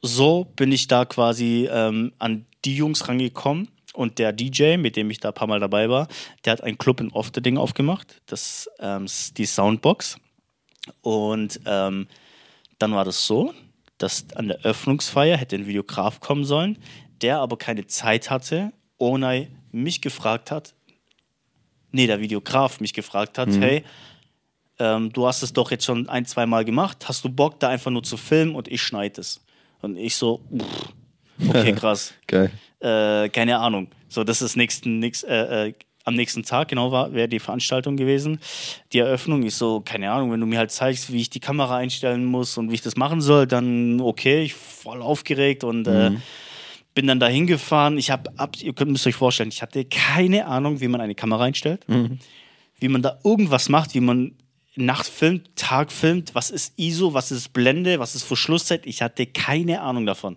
so bin ich da quasi ähm, an die Jungs rangekommen. Und der DJ, mit dem ich da ein paar Mal dabei war, der hat einen Club in Ofterding aufgemacht. Das ähm, die Soundbox. Und ähm, dann war das so, dass an der Öffnungsfeier hätte ein Videograf kommen sollen, der aber keine Zeit hatte, Onay mich gefragt hat, nee, der Videograf mich gefragt hat, hey, ähm, du hast es doch jetzt schon ein, zwei Mal gemacht, hast du Bock, da einfach nur zu filmen und ich schneide es. Und ich so, pff, okay, [LAUGHS] krass Geil. äh, keine Ahnung. So, das ist nächsten, nix, äh, äh, am nächsten Tag, genau, war wäre die Veranstaltung gewesen. Die Eröffnung ist so, keine Ahnung, wenn du mir halt zeigst, wie ich die Kamera einstellen muss und wie ich das machen soll, dann okay, ich voll aufgeregt und äh, bin dann da hingefahren. Ich habe, ihr könnt müsst euch vorstellen, ich hatte keine Ahnung, wie man eine Kamera einstellt, wie man da irgendwas macht, wie man Nacht filmt, Tag filmt, was ist ISO, was ist Blende, was ist Verschlusszeit. Ich hatte keine Ahnung davon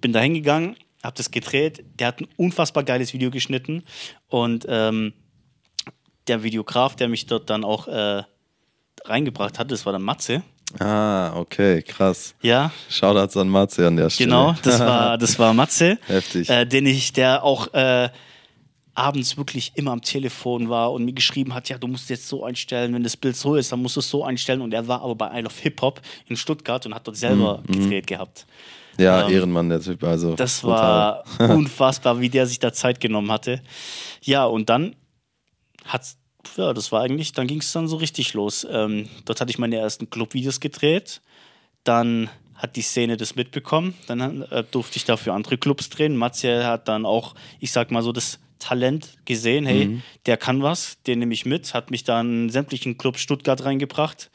bin da hingegangen, habe das gedreht. Der hat ein unfassbar geiles Video geschnitten und ähm, der Videograf, der mich dort dann auch äh, reingebracht hat, das war der Matze. Ah, okay, krass. Ja, Shoutouts an Matze an der Stelle. genau, das war, [LAUGHS] das war Matze. Heftig. Äh, den ich, der auch äh, abends wirklich immer am Telefon war und mir geschrieben hat, ja, du musst jetzt so einstellen, wenn das Bild so ist, dann musst du es so einstellen. Und er war aber bei Isle of Hip Hop in Stuttgart und hat dort selber gedreht gehabt. Ja, Ähm, Ehrenmann, der Typ. Also Das brutal. war [LAUGHS] unfassbar, wie der sich da Zeit genommen hatte. Ja, und dann hat's, ja, das war eigentlich, dann ging es dann so richtig los. Ähm, dort hatte ich meine ersten Clubvideos gedreht. Dann hat die Szene das mitbekommen. Dann äh, durfte ich dafür andere Clubs drehen. Matze hat dann auch, ich sag mal so, das Talent gesehen. Hey, der kann was, den nehme ich mit. Hat mich dann in sämtlichen Clubs Stuttgart reingebracht.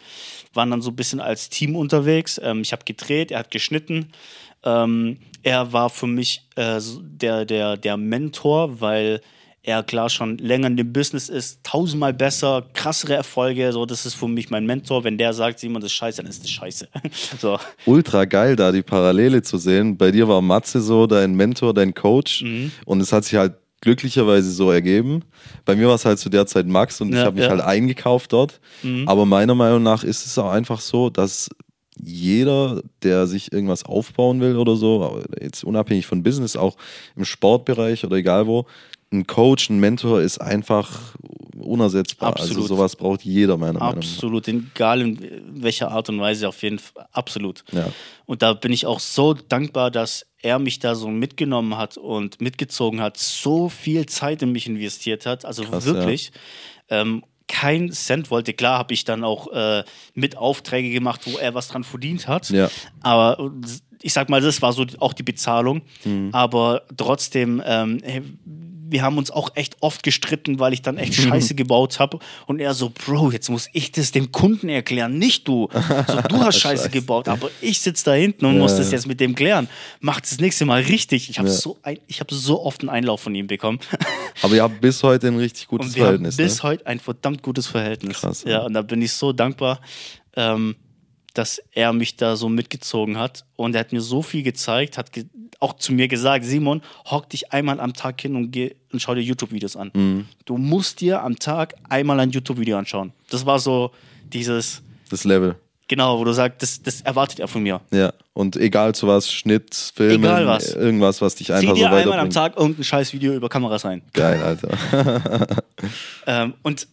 Waren dann so ein bisschen als Team unterwegs. Ähm, ich habe gedreht, er hat geschnitten. Ähm, er war für mich äh, der, der, der Mentor, weil er klar schon länger in dem Business ist, tausendmal besser, krassere Erfolge. So, das ist für mich mein Mentor. Wenn der sagt, Simon, das ist scheiße, dann ist das scheiße. [LAUGHS] so. ultra geil, da die Parallele zu sehen. Bei dir war Matze so dein Mentor, dein Coach Mhm. und es hat sich halt glücklicherweise so ergeben. Bei mir war es halt zu der Zeit Max und ich Ja, habe mich ja. Mhm. halt eingekauft dort. Aber meiner Meinung nach ist es auch einfach so, dass jeder, der sich irgendwas aufbauen will oder so, aber jetzt unabhängig von Business, auch im Sportbereich oder egal wo, ein Coach, ein Mentor ist einfach unersetzbar. Also Absolut. sowas braucht jeder meiner Meinung nach. Absolut, egal in welcher Art und Weise, auf jeden Fall, absolut. Ja. Und da bin ich auch so dankbar, dass er mich da so mitgenommen hat und mitgezogen hat, so viel Zeit in mich investiert hat, also Krass, wirklich. Ähm, kein Cent wollte. Klar habe ich dann auch äh, mit Aufträge gemacht, wo er was dran verdient hat. Ja. Aber ich sag mal, das war so auch die Bezahlung. Mhm. Aber trotzdem, ähm, wir haben uns auch echt oft gestritten, weil ich dann echt Scheiße gebaut habe. Und er so, Bro, jetzt muss ich das dem Kunden erklären, nicht du. So, du hast [LAUGHS] Scheiße gebaut, aber ich sitze da hinten und muss das jetzt mit dem klären. Macht das nächste Mal richtig. Ich habe Ja. so, ein, ich hab so oft einen Einlauf von ihm bekommen. [LAUGHS] Aber ihr habt bis heute ein richtig gutes Und wir haben Verhältnis. bis ne? heute ein verdammt gutes Verhältnis. Krass, ja, ja. und da bin ich so dankbar, ähm, dass er mich da so mitgezogen hat. Und er hat mir so viel gezeigt, hat ge auch zu mir gesagt, Simon, hock dich einmal am Tag hin und, geh und schau dir YouTube-Videos an. Mhm. Du musst dir am Tag einmal ein YouTube-Video anschauen. Das war so dieses, Das Level. genau, wo du sagst, das, das erwartet er von mir. Ja. Und egal zu was, Schnitt, was. irgendwas, was dich Zieh einfach so dir einmal am weiterbringt. Tag irgendein scheiß Video über Kameras rein. Geil, Alter. [LAUGHS] Ähm, und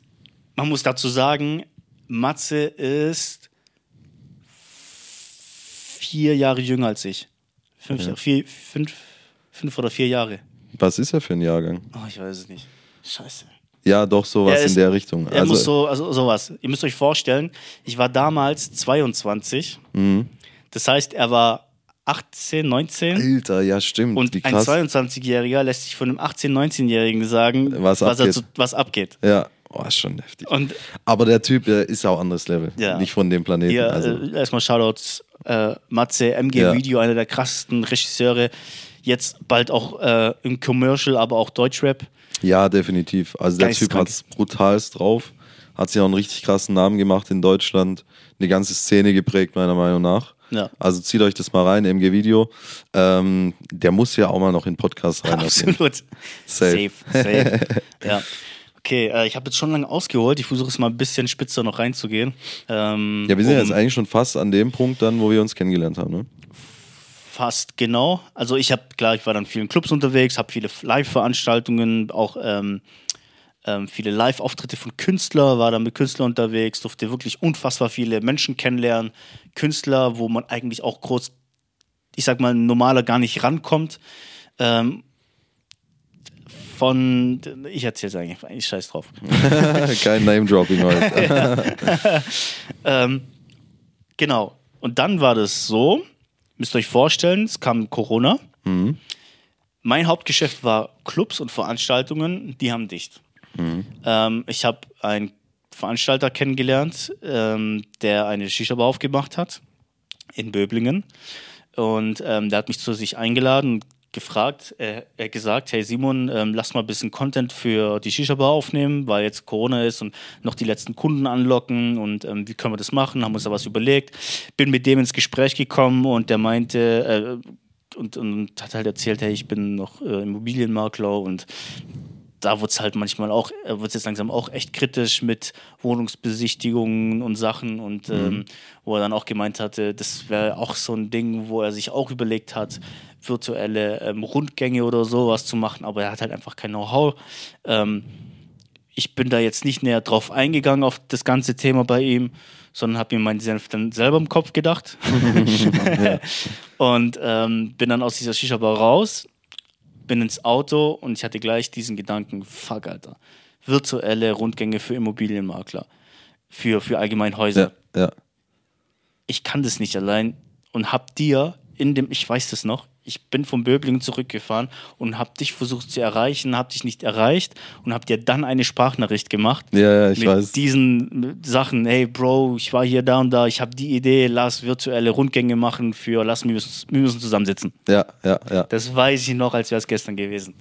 man muss dazu sagen, Matze ist vier Jahre jünger als ich. Fünf, Jahre- vier, fünf, fünf oder vier Jahre. Was ist er für ein Jahrgang? Oh, ich weiß es nicht. Scheiße. Ja, doch sowas ist- in der Richtung. Er Also, muss so, also sowas. Ihr müsst euch vorstellen, ich war damals 22. Mhm. Das heißt, er war 18, 19. Alter, ja, stimmt. Und ein krass. 22-Jähriger lässt sich von einem 18-, 19-Jährigen sagen, Was er abgeht. zu, was abgeht. Ja, oh, ist schon heftig. Und Aber der Typ, der ist auch anderes Level. Ja. Nicht von dem Planeten. Hier also, äh, erstmal Shoutouts äh, Matze, MG Ja. Video, einer der krassesten Regisseure. Jetzt bald auch äh, im Commercial, aber auch Deutschrap. ja, definitiv. Also der Typ hat es brutalst drauf. Hat sich auch einen richtig krassen Namen gemacht in Deutschland. Eine ganze Szene geprägt, meiner Meinung nach. Ja. Also zieht euch das mal rein, MG Video. Ähm, der muss ja auch mal noch in Podcast rein. Absolut. Safe. safe. [LAUGHS] ja. Okay, äh, ich habe jetzt schon lange ausgeholt. Ich versuche es mal ein bisschen spitzer noch reinzugehen. Ähm, Ja, wir sind ja um jetzt eigentlich schon fast an dem Punkt dann, wo wir uns kennengelernt haben. Ne? Fast genau. Also ich habe, klar, ich war dann in vielen Clubs unterwegs, habe viele Live-Veranstaltungen, auch ähm, ähm, viele Live-Auftritte von Künstlern, war dann mit Künstlern unterwegs, durfte wirklich unfassbar viele Menschen kennenlernen. Künstler, wo man eigentlich auch kurz, ich sag mal, normaler gar nicht rankommt. Ähm, von, ich erzähle es eigentlich, eigentlich scheiß drauf. [LAUGHS] Kein Name-Dropping heute. [LAUGHS] Ähm, genau. Und dann war das so, müsst ihr euch vorstellen, es kam Corona. Mein Hauptgeschäft war Clubs und Veranstaltungen, die haben dicht. Ähm, ich habe einen Veranstalter kennengelernt, ähm, der eine Shisha-Bar aufgemacht hat in Böblingen. Und ähm, der hat mich zu sich eingeladen und gefragt, äh, hat gesagt, hey Simon, ähm, lass mal ein bisschen Content für die Shisha-Bar aufnehmen, weil jetzt Corona ist und noch die letzten Kunden anlocken und ähm, wie können wir das machen, haben uns da was überlegt. Bin mit dem ins Gespräch gekommen und der meinte, äh, und, und hat halt erzählt, hey, ich bin noch äh, Immobilienmakler und da wird es halt manchmal auch, äh, wird es jetzt langsam auch echt kritisch mit Wohnungsbesichtigungen und Sachen und ähm, wo er dann auch gemeint hatte, das wäre auch so ein Ding, wo er sich auch überlegt hat, virtuelle ähm, Rundgänge oder sowas zu machen, aber er hat halt einfach kein Know-how. Ähm, ich bin da jetzt nicht näher drauf eingegangen auf das ganze Thema bei ihm, sondern habe mir meinen Senf dann selber im Kopf gedacht. [LAUGHS] [LAUGHS] und ähm, bin dann aus dieser Shisha-Bar raus, bin ins Auto und ich hatte gleich diesen Gedanken, fuck, Alter, virtuelle Rundgänge für Immobilienmakler, für, für allgemein Häuser. Ja, ja. Ich kann das nicht allein und hab dir in dem, ich weiß das noch, ich bin von Böblingen zurückgefahren und hab dich versucht zu erreichen, hab dich nicht erreicht und hab dir dann eine Sprachnachricht gemacht. Ja, ja, ich mit weiß. diesen Sachen, hey Bro, ich war hier da und da, ich habe die Idee, lass virtuelle Rundgänge machen für, lass, wir müssen, wir müssen zusammensitzen. Ja, ja, ja. Das weiß ich noch, als wäre es gestern gewesen.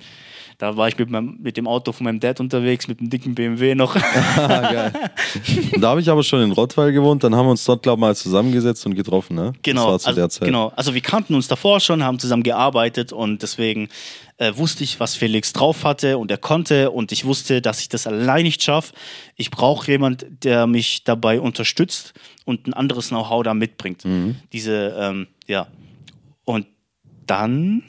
Da war ich mit, meinem, mit dem Auto von meinem Dad unterwegs, mit dem dicken BMW noch. [LAUGHS] Ah, [LAUGHS] da habe ich aber schon in Rottweil gewohnt, dann haben wir uns dort, glaube ich, mal zusammengesetzt und getroffen, ne? Genau, also, genau. Also wir kannten uns davor schon, haben zusammen gearbeitet und deswegen äh, wusste ich, was Felix drauf hatte und er konnte und ich wusste, dass ich das allein nicht schaffe. Ich brauche jemand, der mich dabei unterstützt und ein anderes Know-how da mitbringt. Mhm. Diese, ähm, ja. Und dann,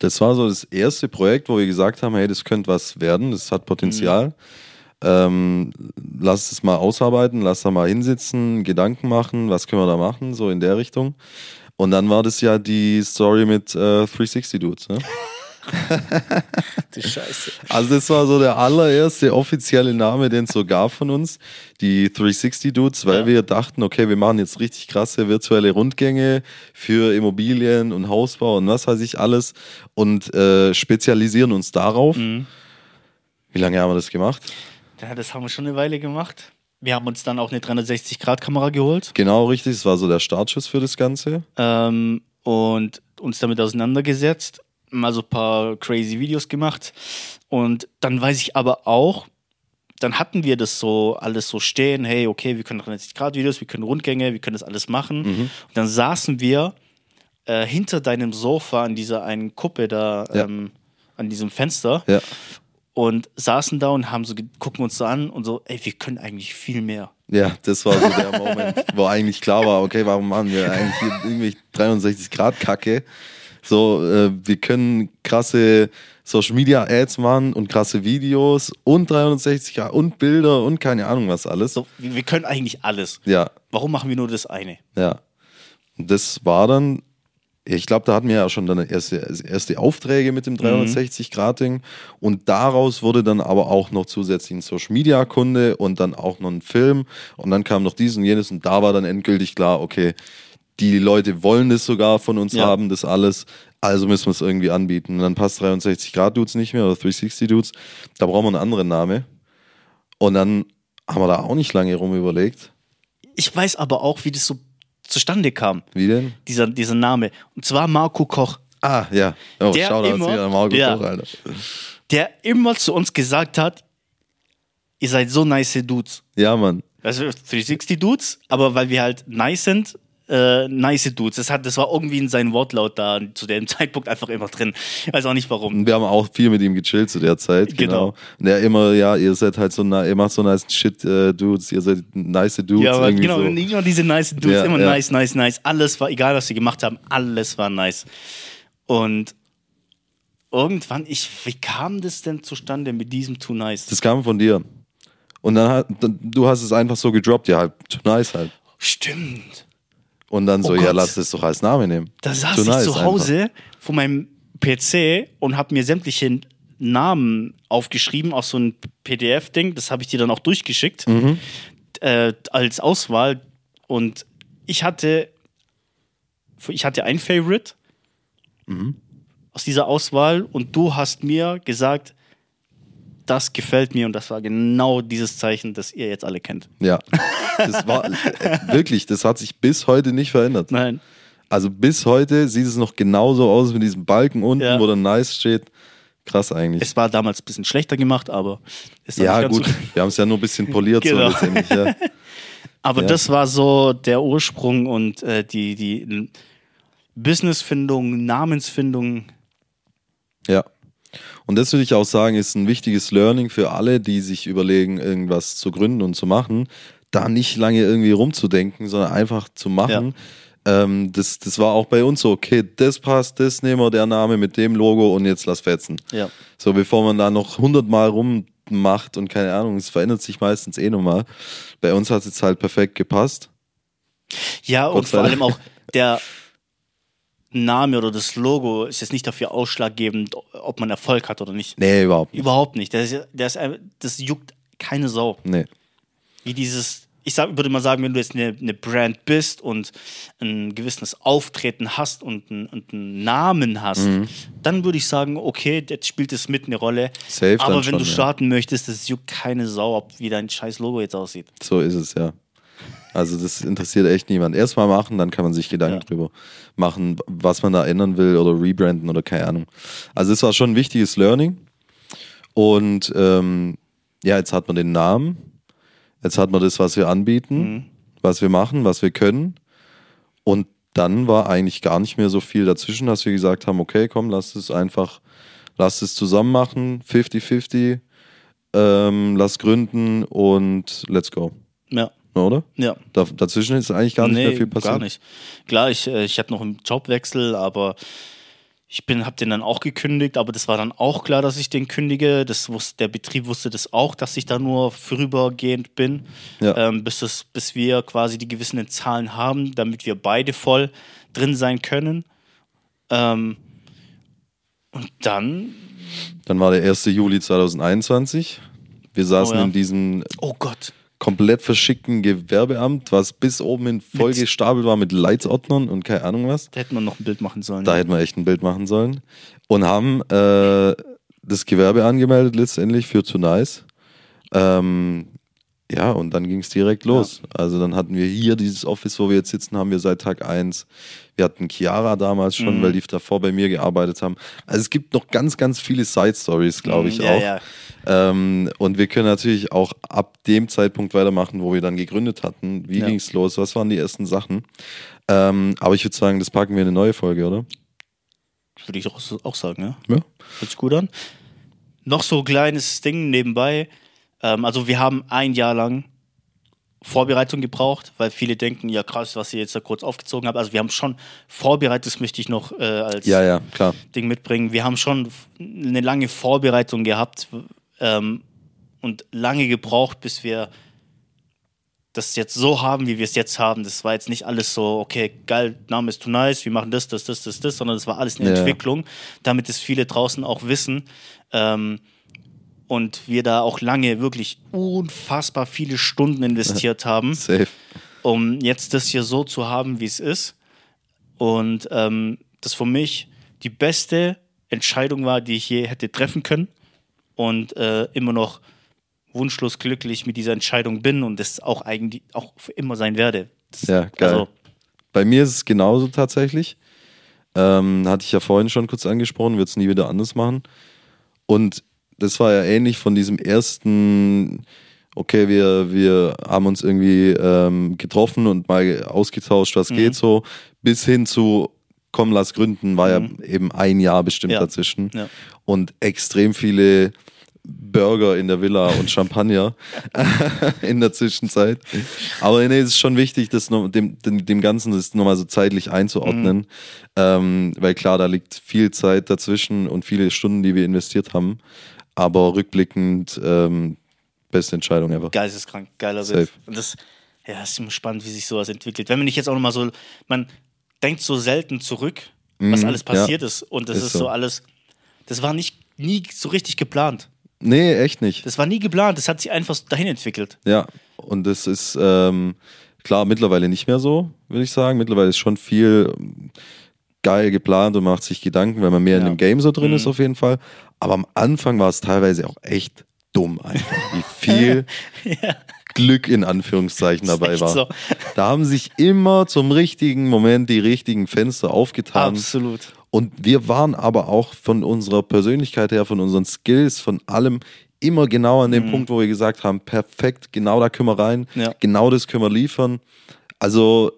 Das war so das erste Projekt, wo wir gesagt haben, hey, das könnte was werden, das hat Potenzial. Mhm. Ähm, lass es mal ausarbeiten, lass da mal hinsitzen, Gedanken machen, was können wir da machen, so in der Richtung. Und dann war das ja die Story mit äh, 360 Dudes. Ne? [LAUGHS] [LAUGHS] die Scheiße. Also das war so der allererste offizielle Name, den es so gab von uns, die 360 Dudes, weil Ja. wir dachten, okay, wir machen jetzt richtig krasse virtuelle Rundgänge für Immobilien und Hausbau und was weiß ich alles und äh, spezialisieren uns darauf. Mhm. Wie lange haben wir das gemacht? Ja, das haben wir schon eine Weile gemacht. Wir haben uns dann auch eine 360-Grad-Kamera geholt. Genau richtig, das war so der Startschuss für das Ganze. ähm, und uns damit auseinandergesetzt, mal so ein paar crazy Videos gemacht. Und dann weiß ich aber auch, dann hatten wir das so alles so stehen, hey, okay, wir können 360 Grad Videos, wir können Rundgänge, wir können das alles machen. Mhm. Und dann saßen wir äh, hinter deinem Sofa an dieser einen Kuppe da, Ja. ähm, an diesem Fenster Ja, und saßen da und haben so, gucken uns so an und so, ey, wir können eigentlich viel mehr. ja, das war so der Moment, wo eigentlich klar war, okay, warum machen wir eigentlich irgendwie 63 Grad Kacke? So, äh, wir können krasse Social Media Ads machen und krasse Videos und 360 Grad und Bilder und keine Ahnung was alles. So, wir, können eigentlich alles. Ja, Warum machen wir nur das eine? ja. Und das war dann, ich glaube, da hatten wir ja schon dann erste, erste Aufträge mit dem 360-Grad-Ding. Und daraus wurde dann aber auch noch zusätzlich ein Social-Media-Kunde und dann auch noch ein Film. Und dann kam noch dies und jenes. Und da war dann endgültig klar, okay, die Leute wollen das sogar von uns Ja. haben, das alles. Also müssen wir es irgendwie anbieten. Und dann passt 360-Grad-Dudes nicht mehr oder 360-Dudes. Da brauchen wir einen anderen Name. Und dann haben wir da auch nicht lange rum überlegt. Ich weiß aber auch, wie das so zustande kam, Wie denn? dieser, dieser Name. Und zwar Marco Koch, Ah, ja. Oh, Der Shoutouts immer- hier an Marco ja. Koch, Alter. der immer zu uns gesagt hat, ihr seid so nice Dudes. Ja, Mann. Also 360 Dudes, aber weil wir halt nice sind, äh, nice Dudes. Das, hat, das war irgendwie in seinem Wortlaut da zu dem [LAUGHS] Zeitpunkt einfach immer drin. Ich weiß auch nicht warum. Wir haben auch viel mit ihm gechillt zu der Zeit. Genau. Genau. Und er immer, ja, ihr seid halt so, ihr macht so nice Shit, äh, Dudes, ihr seid nice Dudes. Ja, irgendwie genau, so. nur diese nice Dudes, Ja, immer ja. nice, nice, nice. Alles war, egal was wir gemacht haben, alles war nice. Und irgendwann, ich, wie kam das denn zustande mit diesem Too Nice? Das kam von dir. Und dann hat, dann- du hast es einfach so gedroppt, ja, halt, too nice halt. Stimmt. Und dann so, Oh ja, lass das doch als Name nehmen. Da saß Too ich nice zu Hause vor meinem PC und habe mir sämtliche Namen aufgeschrieben aus so einem PDF-Ding. Das habe ich dir dann auch durchgeschickt Mhm. äh, als Auswahl. Und ich hatte, ich hatte ein Favorite Mhm. aus dieser Auswahl und du hast mir gesagt, das gefällt mir und das war genau dieses Zeichen, das ihr jetzt alle kennt. Ja. Das war äh, wirklich, das hat sich bis heute nicht verändert. Nein. Also bis heute sieht es noch genauso aus mit diesem Balken unten, Ja. wo dann nice steht. Krass eigentlich. Es war damals ein bisschen schlechter gemacht, aber ist dann ja, gut. so- Wir haben es ja nur ein bisschen poliert, Genau. so. Ja. [LAUGHS] Aber Ja. das war so der Ursprung und äh, die, die Businessfindung, Namensfindung. ja. Und das würde ich auch sagen, ist ein wichtiges Learning für alle, die sich überlegen, irgendwas zu gründen und zu machen, da nicht lange irgendwie rumzudenken, sondern einfach zu machen. Ähm, das, das war auch bei uns so, okay, das passt, das nehmen wir, der Name mit dem Logo und jetzt lass fetzen. Ja. So, bevor man da noch hundertmal rummacht und keine Ahnung, es verändert sich meistens eh nochmal. Bei uns hat es jetzt halt perfekt gepasst. Ja, und vor allem auch der Name oder das Logo ist jetzt nicht dafür ausschlaggebend, ob man Erfolg hat oder nicht. Nee, überhaupt nicht. Überhaupt nicht. Das, ist, das, ist, das juckt keine Sau. Nee. Wie dieses, ich sag, würde mal sagen, wenn du jetzt eine, eine Brand bist und ein gewisses Auftreten hast und, ein, und einen Namen hast, Mhm. dann würde ich sagen, okay, jetzt spielt es mit eine Rolle. Safe Aber wenn schon, du ja. starten möchtest, das juckt keine Sau, ob wie dein scheiß Logo jetzt aussieht. So ist es, ja. Also das interessiert echt niemand. Erstmal machen, dann kann man sich Gedanken Ja. drüber machen, was man da ändern will oder rebranden oder keine Ahnung. Also es war schon ein wichtiges Learning. Und ähm, ja, jetzt hat man den Namen, jetzt hat man das, was wir anbieten, was wir machen, was wir können. Und dann war eigentlich gar nicht mehr so viel dazwischen, dass wir gesagt haben, okay, komm, lass es einfach, lass es zusammen machen, 50-50, ähm, lass gründen und let's go. Ja, Oder? ja. Da, dazwischen ist eigentlich gar nicht mehr viel passiert. Gar nicht. Klar, ich, äh, ich hatte noch einen Jobwechsel, aber ich bin, habe den dann auch gekündigt, aber das war dann auch klar, dass ich den kündige. Das wusste, der Betrieb wusste das auch, dass ich da nur vorübergehend bin, Ja. ähm, bis, das, bis wir quasi die gewissen Zahlen haben, damit wir beide voll drin sein können. Ähm, und dann, Dann war der 1. Juli 2021. Wir saßen Oh ja. in diesem oh Gott, komplett verschickten Gewerbeamt, was bis oben hin voll gestapelt war mit Leitsordnern und keine Ahnung was. da hätte man noch ein Bild machen sollen. Da hätten wir echt ein Bild machen sollen. Und haben äh, das Gewerbe angemeldet letztendlich für Too Nice. Ähm, ja, und dann ging es direkt los. Also dann hatten wir hier dieses Office, wo wir jetzt sitzen, haben wir seit Tag 1. Wir hatten Chiara damals schon, Mhm. weil die davor bei mir gearbeitet haben. Also es gibt noch ganz, ganz viele Side-Stories, glaube ich Mhm, ja, auch. ja. Ähm, und wir können natürlich auch ab dem Zeitpunkt weitermachen, wo wir dann gegründet hatten. Wie Ja. ging's los? Was waren die ersten Sachen? Ähm, aber ich würde sagen, das packen wir in eine neue Folge, oder? Würde ich auch, auch sagen, ja. Ja. Hört sich gut an. Noch so ein kleines Ding nebenbei. Ähm, also wir haben ein Jahr lang Vorbereitung gebraucht, weil viele denken, ja krass, was ihr jetzt da kurz aufgezogen habt. Also wir haben schon vorbereitet, das möchte ich noch äh, als Ja, ja. Ding mitbringen. Wir haben schon eine lange Vorbereitung gehabt ähm, und lange gebraucht, bis wir das jetzt so haben, wie wir es jetzt haben. Das war jetzt nicht alles so, okay, geil, Name ist too nice, wir machen das, das, das, das, das, sondern das war alles eine Ja. Entwicklung, damit es viele draußen auch wissen. Ähm, und wir da auch lange wirklich unfassbar viele Stunden investiert [LAUGHS] haben Safe. um jetzt das hier so zu haben, wie es ist. Und ähm, das für mich die beste Entscheidung war, die ich je hätte treffen können. Und äh, immer noch wunschlos glücklich mit dieser Entscheidung bin und das auch eigentlich auch für immer sein werde. Das, Ja, geil. Also, Bei mir ist es genauso tatsächlich. Ähm, hatte ich ja vorhin schon kurz angesprochen, wird es nie wieder anders machen. Und das war ja ähnlich von diesem ersten, okay, wir, wir haben uns irgendwie ähm, getroffen und mal ausgetauscht, was geht so, bis hin zu, komm, lass gründen, war ja eben ein Jahr bestimmt Ja. dazwischen. Ja. Und extrem viele Burger in der Villa und [LAUGHS] Champagner [LAUGHS] in der Zwischenzeit. Aber nee, es ist schon wichtig, das dem, dem, Ganzen das nochmal so zeitlich einzuordnen. Ähm, weil klar, da liegt viel Zeit dazwischen und viele Stunden, die wir investiert haben. Aber rückblickend, ähm, beste Entscheidung ever. geisteskrank, geiler Safe. Riff. Und das, ja, ist immer spannend, wie sich sowas entwickelt. Wenn man nicht jetzt auch nochmal so, man denkt so selten zurück, was Mhm, alles ja. passiert ist. Und das Ist ist, so. so alles, das war nicht, nie so richtig geplant. Nee, echt nicht. Das war nie geplant, das hat sich einfach dahin entwickelt. Ja, und das ist ähm, klar mittlerweile nicht mehr so, würde ich sagen. Mittlerweile ist schon viel geil geplant und macht sich Gedanken, wenn man mehr in Ja. dem Game so drin Mhm. ist, auf jeden Fall. Aber am Anfang war es teilweise auch echt dumm einfach, wie viel [LAUGHS] Glück in Anführungszeichen dabei war. so. Da haben sich immer zum richtigen Moment die richtigen Fenster aufgetan. Absolut. Und wir waren aber auch von unserer Persönlichkeit her, von unseren Skills, von allem immer genau an dem Punkt, wo wir gesagt haben, perfekt, genau da können wir rein, Ja. genau das können wir liefern. Also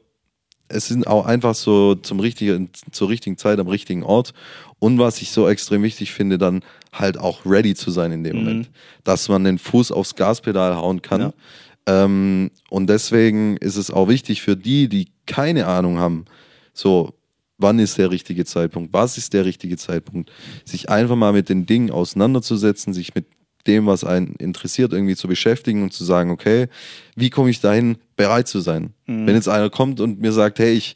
es sind auch einfach so zum richtigen, zur richtigen Zeit am richtigen Ort. Und was ich so extrem wichtig finde, dann halt auch ready zu sein in dem Mhm. Moment. Dass man den Fuß aufs Gaspedal hauen kann. Ja. Ähm, und deswegen ist es auch wichtig für die, die keine Ahnung haben, so, wann ist der richtige Zeitpunkt, was ist der richtige Zeitpunkt, sich einfach mal mit den Dingen auseinanderzusetzen, sich mit dem, was einen interessiert, irgendwie zu beschäftigen und zu sagen, okay, wie komme ich dahin, bereit zu sein? Mhm. Wenn jetzt einer kommt und mir sagt, hey, ich,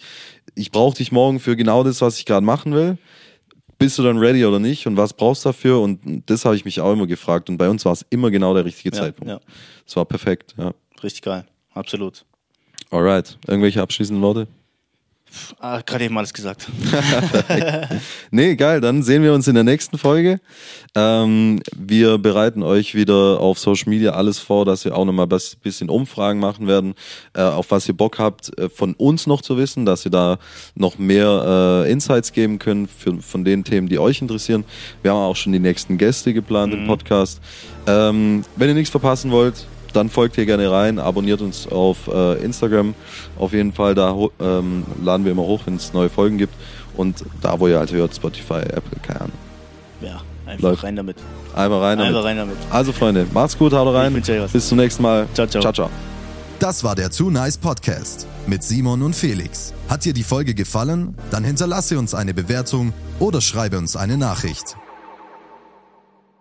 ich brauche dich morgen für genau das, was ich gerade machen will, bist du dann ready oder nicht und was brauchst du dafür? Und das habe ich mich auch immer gefragt. Und bei uns war es immer genau der richtige Ja, Zeitpunkt. ja. Es war perfekt, ja. Richtig geil. Absolut. Alright. Irgendwelche abschließenden Worte? Ah, Gerade eben alles gesagt. [LAUGHS] Nee, geil. Dann sehen wir uns in der nächsten Folge. Ähm, wir bereiten euch wieder auf Social Media alles vor, dass wir auch nochmal ein bisschen Umfragen machen werden, äh, auf was ihr Bock habt, äh, von uns noch zu wissen, dass ihr da noch mehr äh, Insights geben könnt für, von den Themen, die euch interessieren. Wir haben auch schon die nächsten Gäste geplant im Podcast. Ähm, wenn ihr nichts verpassen wollt, dann folgt hier gerne rein, abonniert uns auf äh, Instagram. Auf jeden Fall, da ähm, laden wir immer hoch, wenn es neue Folgen gibt. Und da, wo ihr halt hört, Spotify, Apple, keine Ahnung. Ja, einfach Läuft. rein damit. Einfach rein damit. Einfach rein damit. Also Freunde, macht's gut, haut rein. Bis zum nächsten Mal. Ciao, ciao. ciao, ciao. Das war der Too Nice Podcast mit Simon und Felix. Hat dir die Folge gefallen? Dann hinterlasse uns eine Bewertung oder schreibe uns eine Nachricht.